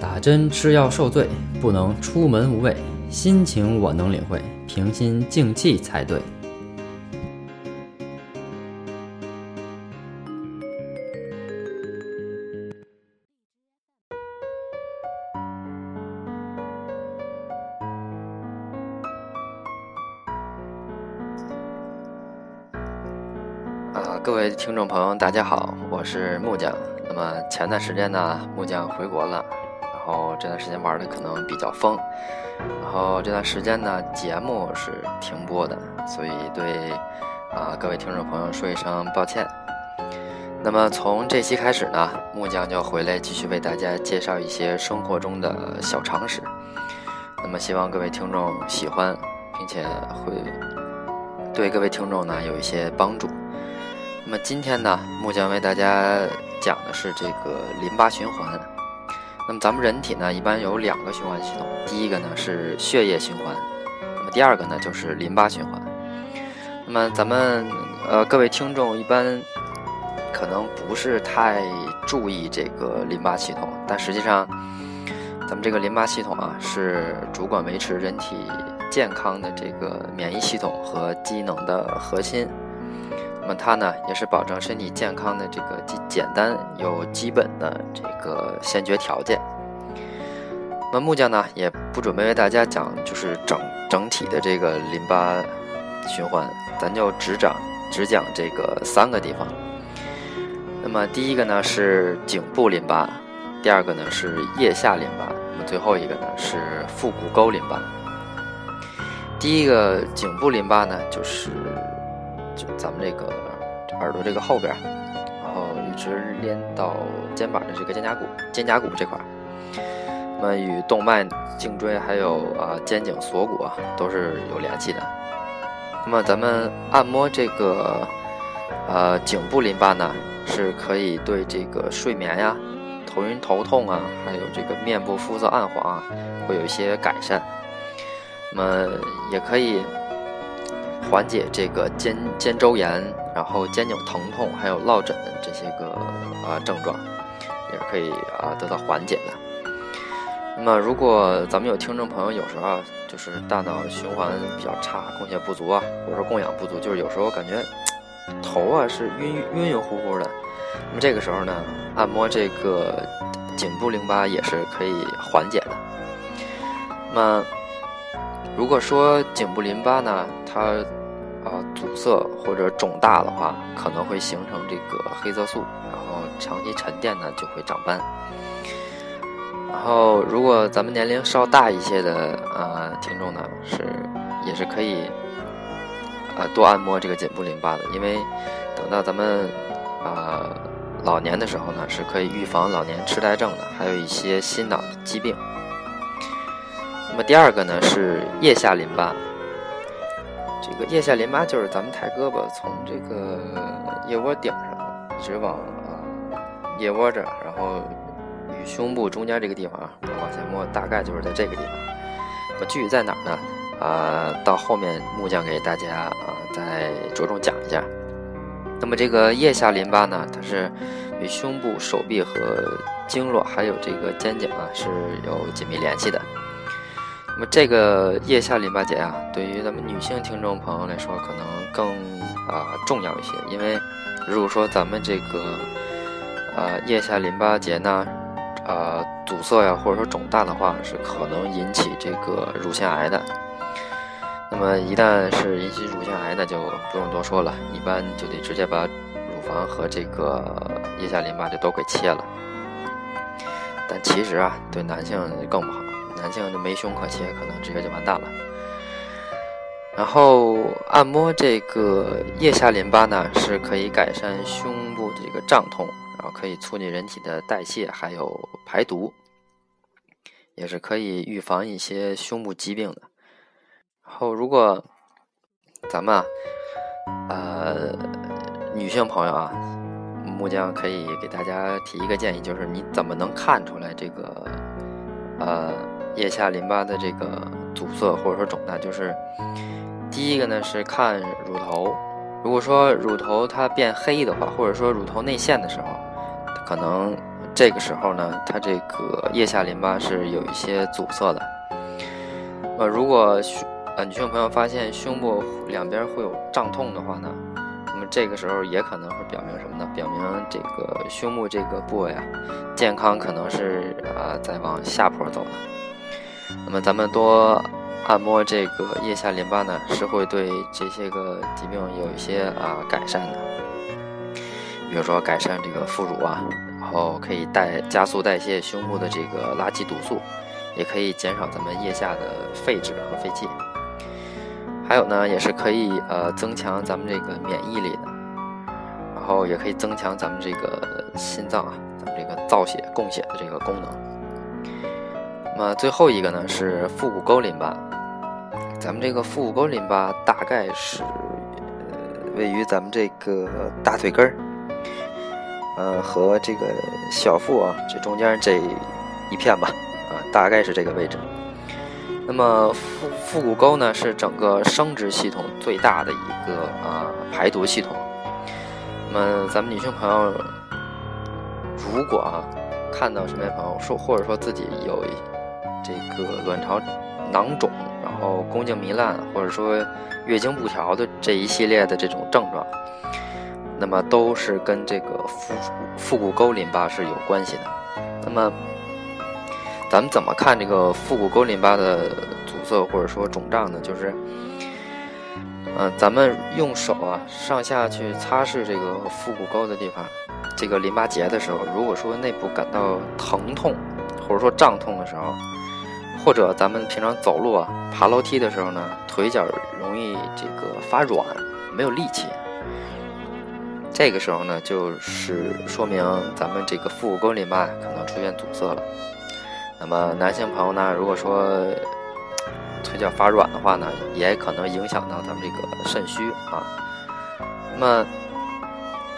打针吃药受罪，不能出门无畏。心情我能领会，平心静气才对。啊，各位听众朋友，大家好，我是木匠。那么前段时间呢，木匠回国了，后这段时间玩的可能比较疯，然后这段时间呢，节目是停播的，所以对啊各位听众朋友说一声抱歉。那么从这期开始呢，木匠就回来继续为大家介绍一些生活中的小常识。那么希望各位听众喜欢，并且会对各位听众呢有一些帮助。那么今天呢，木匠为大家讲的是这个淋巴循环。那么咱们人体呢，一般有两个循环系统，第一个呢是血液循环，那么第二个呢就是淋巴循环。那么咱们呃各位听众一般可能不是太注意这个淋巴系统，但实际上咱们这个淋巴系统啊是主管维持人体健康的这个免疫系统和机能的核心。那么它呢，也是保证身体健康的这个简简单又基本的这个先决条件。那木匠呢，也不准备为大家讲就是整整体的这个淋巴循环，咱就只讲只讲这个三个地方。那么第一个呢是颈部淋巴，第二个呢是腋下淋巴，那么最后一个呢是腹股沟淋巴。第一个颈部淋巴呢，就是就咱们这个耳朵这个后边，然后一直连到肩膀的这个肩胛骨，肩胛骨这块，那么与动脉、颈椎还有啊肩颈锁骨啊都是有联系的。那么咱们按摩这个呃颈部淋巴呢，是可以对这个睡眠呀、头晕头痛啊，还有这个面部肤色暗黄啊，会有一些改善。那么也可以缓解这个肩肩周炎，然后肩颈疼痛，还有落枕这些个啊症状，也是可以啊得到缓解的。那么如果咱们有听众朋友有时候，就是大脑循环比较差，供血不足啊，或者说供氧不足，就是有时候感觉头啊是晕晕晕乎乎的，那么这个时候呢，按摩这个颈部淋巴也是可以缓解的。那如果说颈部淋巴呢，它啊阻塞或者肿大的话，可能会形成这个黑色素，然后长期沉淀呢就会长斑。然后如果咱们年龄稍大一些的啊听众呢，是也是可以呃多按摩这个颈部淋巴的，因为等到咱们啊老年的时候呢，是可以预防老年痴呆症的，还有一些心脑疾病。那么第二个呢是腋下淋巴，这个腋下淋巴就是咱们抬胳膊从这个腋窝顶上一直往啊腋窝这儿，然后与胸部中间这个地方啊往下摸，大概就是在这个地方。那具体在哪儿呢？啊，到后面木匠给大家啊再着重讲一下。那么这个腋下淋巴呢，它是与胸部、手臂和经络还有这个肩颈啊是有紧密联系的。那么这个腋下淋巴结啊，对于咱们女性听众朋友来说，可能更啊重要一些，因为如果说咱们这个啊腋下淋巴结呢，啊阻塞呀，或者说肿大的话，是可能引起这个乳腺癌的。那么一旦是引起乳腺癌，那就不用多说了，一般就得直接把乳房和这个腋下淋巴就都给切了。但其实啊，对男性更不好。男性就没胸可切，可能直接就完蛋了。然后按摩这个腋下淋巴呢，是可以改善胸部的这个胀痛，然后可以促进人体的代谢，还有排毒，也是可以预防一些胸部疾病的。然后如果咱们啊，呃，女性朋友啊，木匠可以给大家提一个建议，就是你怎么能看出来这个，呃。腋下淋巴的这个阻塞或者说肿大，就是第一个呢是看乳头，如果说乳头它变黑的话，或者说乳头内陷的时候，可能这个时候呢，它这个腋下淋巴是有一些阻塞的。呃，如果胸呃女性朋友发现胸部两边会有胀痛的话呢，这个时候也可能是表明什么呢？表明这个胸部这个部位啊，健康可能是啊在往下坡走的。那么咱们多按摩这个腋下淋巴呢，是会对这些个疾病有一些啊改善的。比如说改善这个副乳啊，然后可以代加速代谢胸部的这个垃圾毒素，也可以减少咱们腋下的废脂和废气。还有呢，也是可以呃增强咱们这个免疫力的，然后也可以增强咱们这个心脏啊，咱们这个造血供血的这个功能。那么最后一个呢是腹股沟淋巴，咱们这个腹股沟淋巴大概是呃位于咱们这个大腿根儿。呃，和这个小腹啊，这中间这一片吧，啊，大概是这个位置。那么腹腹股沟呢，是整个生殖系统最大的一个啊排毒系统。那么咱们女性朋友，如果啊看到身边朋友说，或者说自己有这个卵巢囊肿，然后宫颈糜烂，或者说月经不调的这一系列的这种症状。那么都是跟这个腹腹股沟淋巴是有关系的。那么，咱们怎么看这个腹股沟淋巴的阻塞或者说肿胀呢？就是，嗯，咱们用手啊上下去擦拭这个腹股沟的地方，这个淋巴结的时候，如果说内部感到疼痛或者说胀痛的时候，或者咱们平常走路啊爬楼梯的时候呢，腿脚容易这个发软，没有力气。这个时候呢，就是说明咱们这个腹股沟淋巴可能出现阻塞了。那么男性朋友呢，如果说腿脚发软的话呢，也可能影响到咱们这个肾虚啊。那么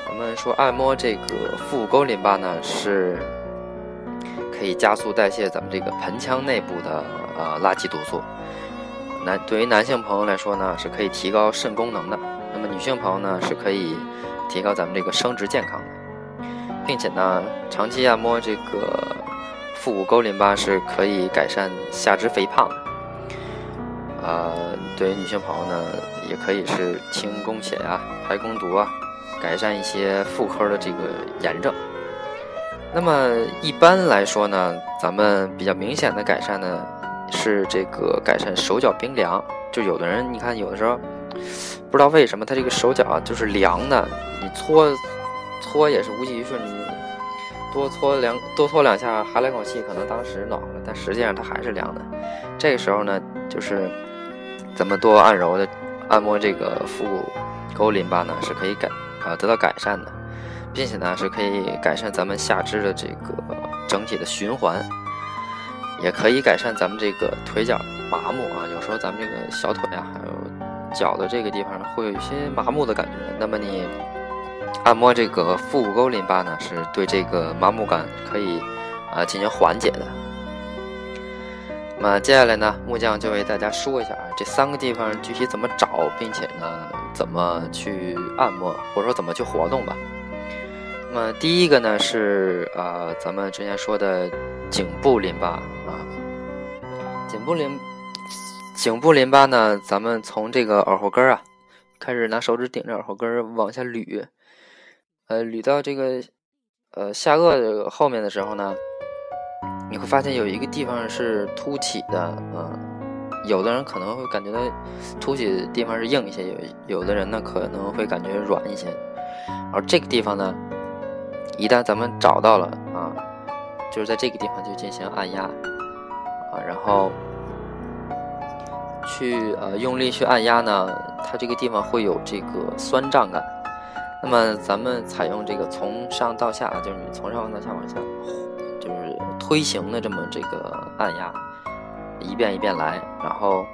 我们说按摩这个腹股沟淋巴呢，是可以加速代谢咱们这个盆腔内部的呃垃圾毒素。男对于男性朋友来说呢，是可以提高肾功能的。那么女性朋友呢，是可以。提高咱们这个生殖健康的，并且呢，长期按摩这个腹股沟淋巴是可以改善下肢肥胖的。呃，对于女性朋友呢，也可以是清宫血啊、排宫毒啊，改善一些妇科的这个炎症。那么一般来说呢，咱们比较明显的改善呢，是这个改善手脚冰凉。就有的人，你看有的时候。不知道为什么他这个手脚啊就是凉的，你搓搓也是无济于事。你多搓两多搓两下，还两口气，可能当时暖和了，但实际上它还是凉的。这个时候呢，就是咱们多按揉的按摩这个腹股沟淋巴呢，是可以改啊得到改善的，并且呢是可以改善咱们下肢的这个整体的循环，也可以改善咱们这个腿脚麻木啊。有时候咱们这个小腿啊，还有。脚的这个地方，会有一些麻木的感觉。那么你按摩这个腹股沟淋巴呢，是对这个麻木感可以啊进行缓解的。那么接下来呢，木匠就为大家说一下啊，这三个地方具体怎么找，并且呢怎么去按摩，或者说怎么去活动吧。那么第一个呢是啊，咱们之前说的颈部淋巴啊，颈部淋。颈部淋巴呢，咱们从这个耳后根啊，开始拿手指顶着耳后根儿往下捋，呃，捋到这个呃下颚的后面的时候呢，你会发现有一个地方是凸起的，嗯，有的人可能会感觉到凸起的地方是硬一些，有有的人呢可能会感觉软一些，而这个地方呢，一旦咱们找到了啊，就是在这个地方就进行按压啊，然后。去呃用力去按压呢，它这个地方会有这个酸胀感。那么咱们采用这个从上到下，就是你从上到下往下，就是推行的这么这个按压，一遍一遍来，然后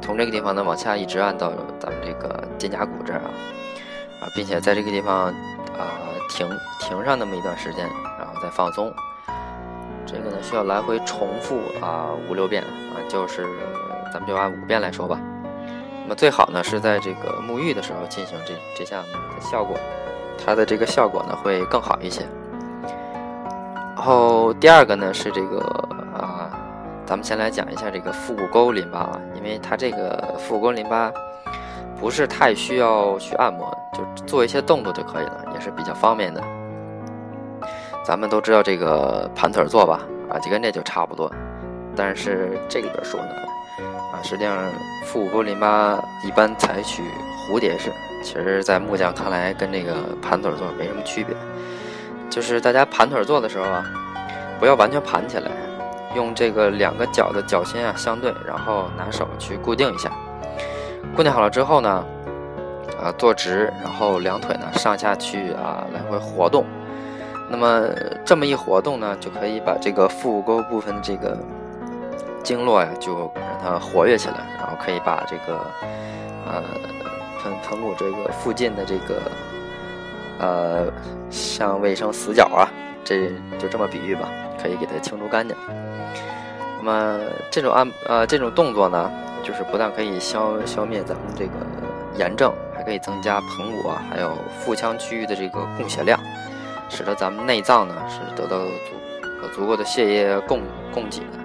从这个地方呢往下一直按到咱们这个肩胛骨这儿啊，啊，并且在这个地方啊停停上那么一段时间，然后再放松。这个呢需要来回重复啊五六遍啊，就是。咱们就按五遍来说吧。最好呢是在这个沐浴的时候进行这这项的效果，它的这个效果呢会更好一些。然后第二个呢是这个啊，咱们先来讲一下这个腹股沟淋巴啊，因为它这个腹股沟淋巴不是太需要去按摩，就做一些动作就可以了，也是比较方便的。咱们都知道这个盘腿坐吧，啊，就跟这就差不多。但是这里边说呢，实际上腹股沟淋巴一般采取蝴蝶式，其实，在木匠看来跟这个盘腿坐没什么区别。就是大家盘腿坐的时候啊，不要完全盘起来，用这个两个脚的脚心啊相对，然后拿手去固定一下。固定好了之后呢，啊，坐直，然后两腿呢上下去啊来回活动。那么这么一活动呢，就可以把这个腹股沟部分的这个经络呀，就让它活跃起来，然后可以把这个呃盆盆骨这个附近的这个呃像卫生死角啊，这就这么比喻吧，可以给它清除干净。那么这种按呃这种动作呢，就是不但可以消消灭咱们这个炎症，还可以增加盆骨啊还有腹腔区域的这个供血量。使得咱们内脏呢是得到足足够的血液供供给的，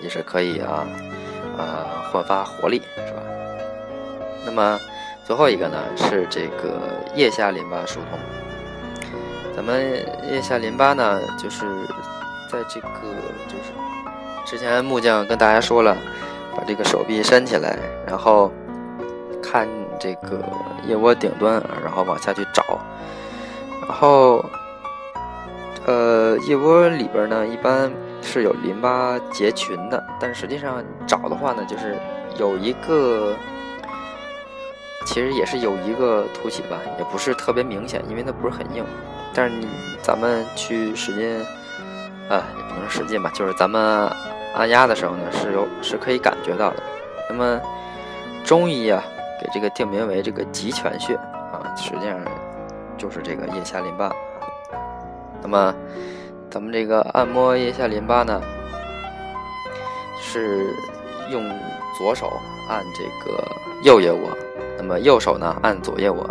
也是可以啊，呃，焕发活力，是吧？那么最后一个呢是这个腋下淋巴疏通。咱们腋下淋巴呢，就是在这个就是之前木匠跟大家说了，把这个手臂伸起来，然后看这个腋窝顶端啊，然后往下去找。然后，腋窝里边呢，一般是有淋巴结群的，但实际上找的话呢，就是有一个，其实也是有一个凸起吧，也不是特别明显，因为它不是很硬。但是你咱们去使劲，啊，也不能使劲吧，就是咱们按压的时候呢，是有是可以感觉到的。那么中医啊，给这个定名为这个极泉穴啊，实际上。就是这个腋下淋巴，那么咱们这个按摩腋下淋巴呢，是用左手按这个右腋窝，那么右手呢按左腋窝，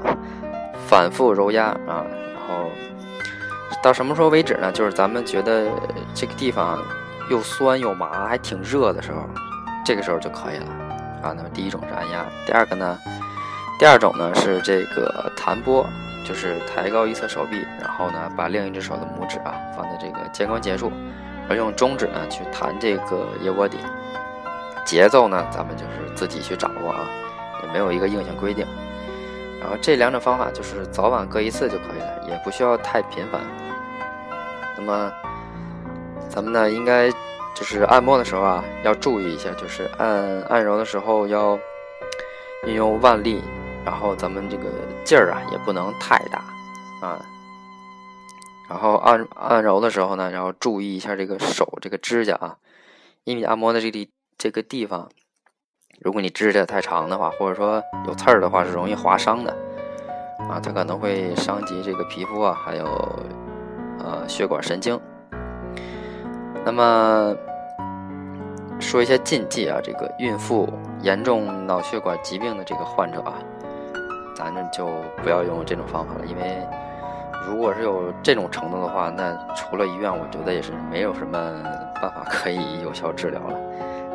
反复揉压啊，然后到什么时候为止呢？就是咱们觉得这个地方又酸又麻，还挺热的时候，这个时候就可以了啊。那么第一种是按压，第二个呢，第二种呢是这个弹拨。就是抬高一侧手臂，然后呢，把另一只手的拇指啊放在这个肩关节处，而用中指呢去弹这个腋窝底。节奏呢，咱们就是自己去掌握啊，也没有一个硬性规定。然后这两种方法就是早晚各一次就可以了，也不需要太频繁。那么咱们呢，应该就是按摩的时候啊，要注意一下，就是按按揉的时候要运用腕力。然后咱们这个劲儿啊，也不能太大啊。然后按按揉的时候呢，然后注意一下这个手这个指甲啊，因为你按摩的这里这个地方，如果你指甲太长的话，或者说有刺儿的话，是容易划伤的啊，它可能会伤及这个皮肤啊，还有呃血管神经。那么说一些禁忌啊，这个孕妇、严重脑血管疾病的这个患者啊。咱这就不要用这种方法了，因为如果是有这种程度的话，那除了医院，我觉得也是没有什么办法可以有效治疗了。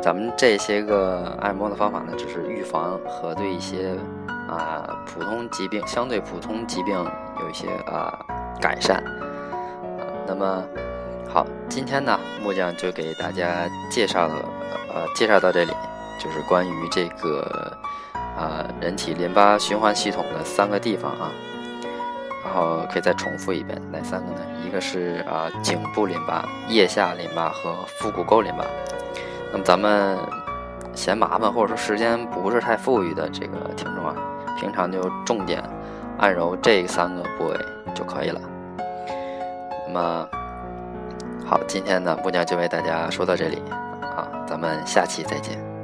咱们这些个按摩的方法呢，只是预防和对一些啊普通疾病、相对普通疾病有一些啊改善。那么好，今天呢，木匠就给大家介绍呃介绍到这里，就是关于这个。啊，人体淋巴循环系统的三个地方啊，然后可以再重复一遍，哪三个呢？一个是啊颈部淋巴、腋下淋巴和腹股沟淋巴。那么咱们嫌麻烦或者说时间不是太富裕的这个听众啊，平常就重点按揉这三个部位就可以了。那么好，今天呢木匠就为大家说到这里啊，咱们下期再见。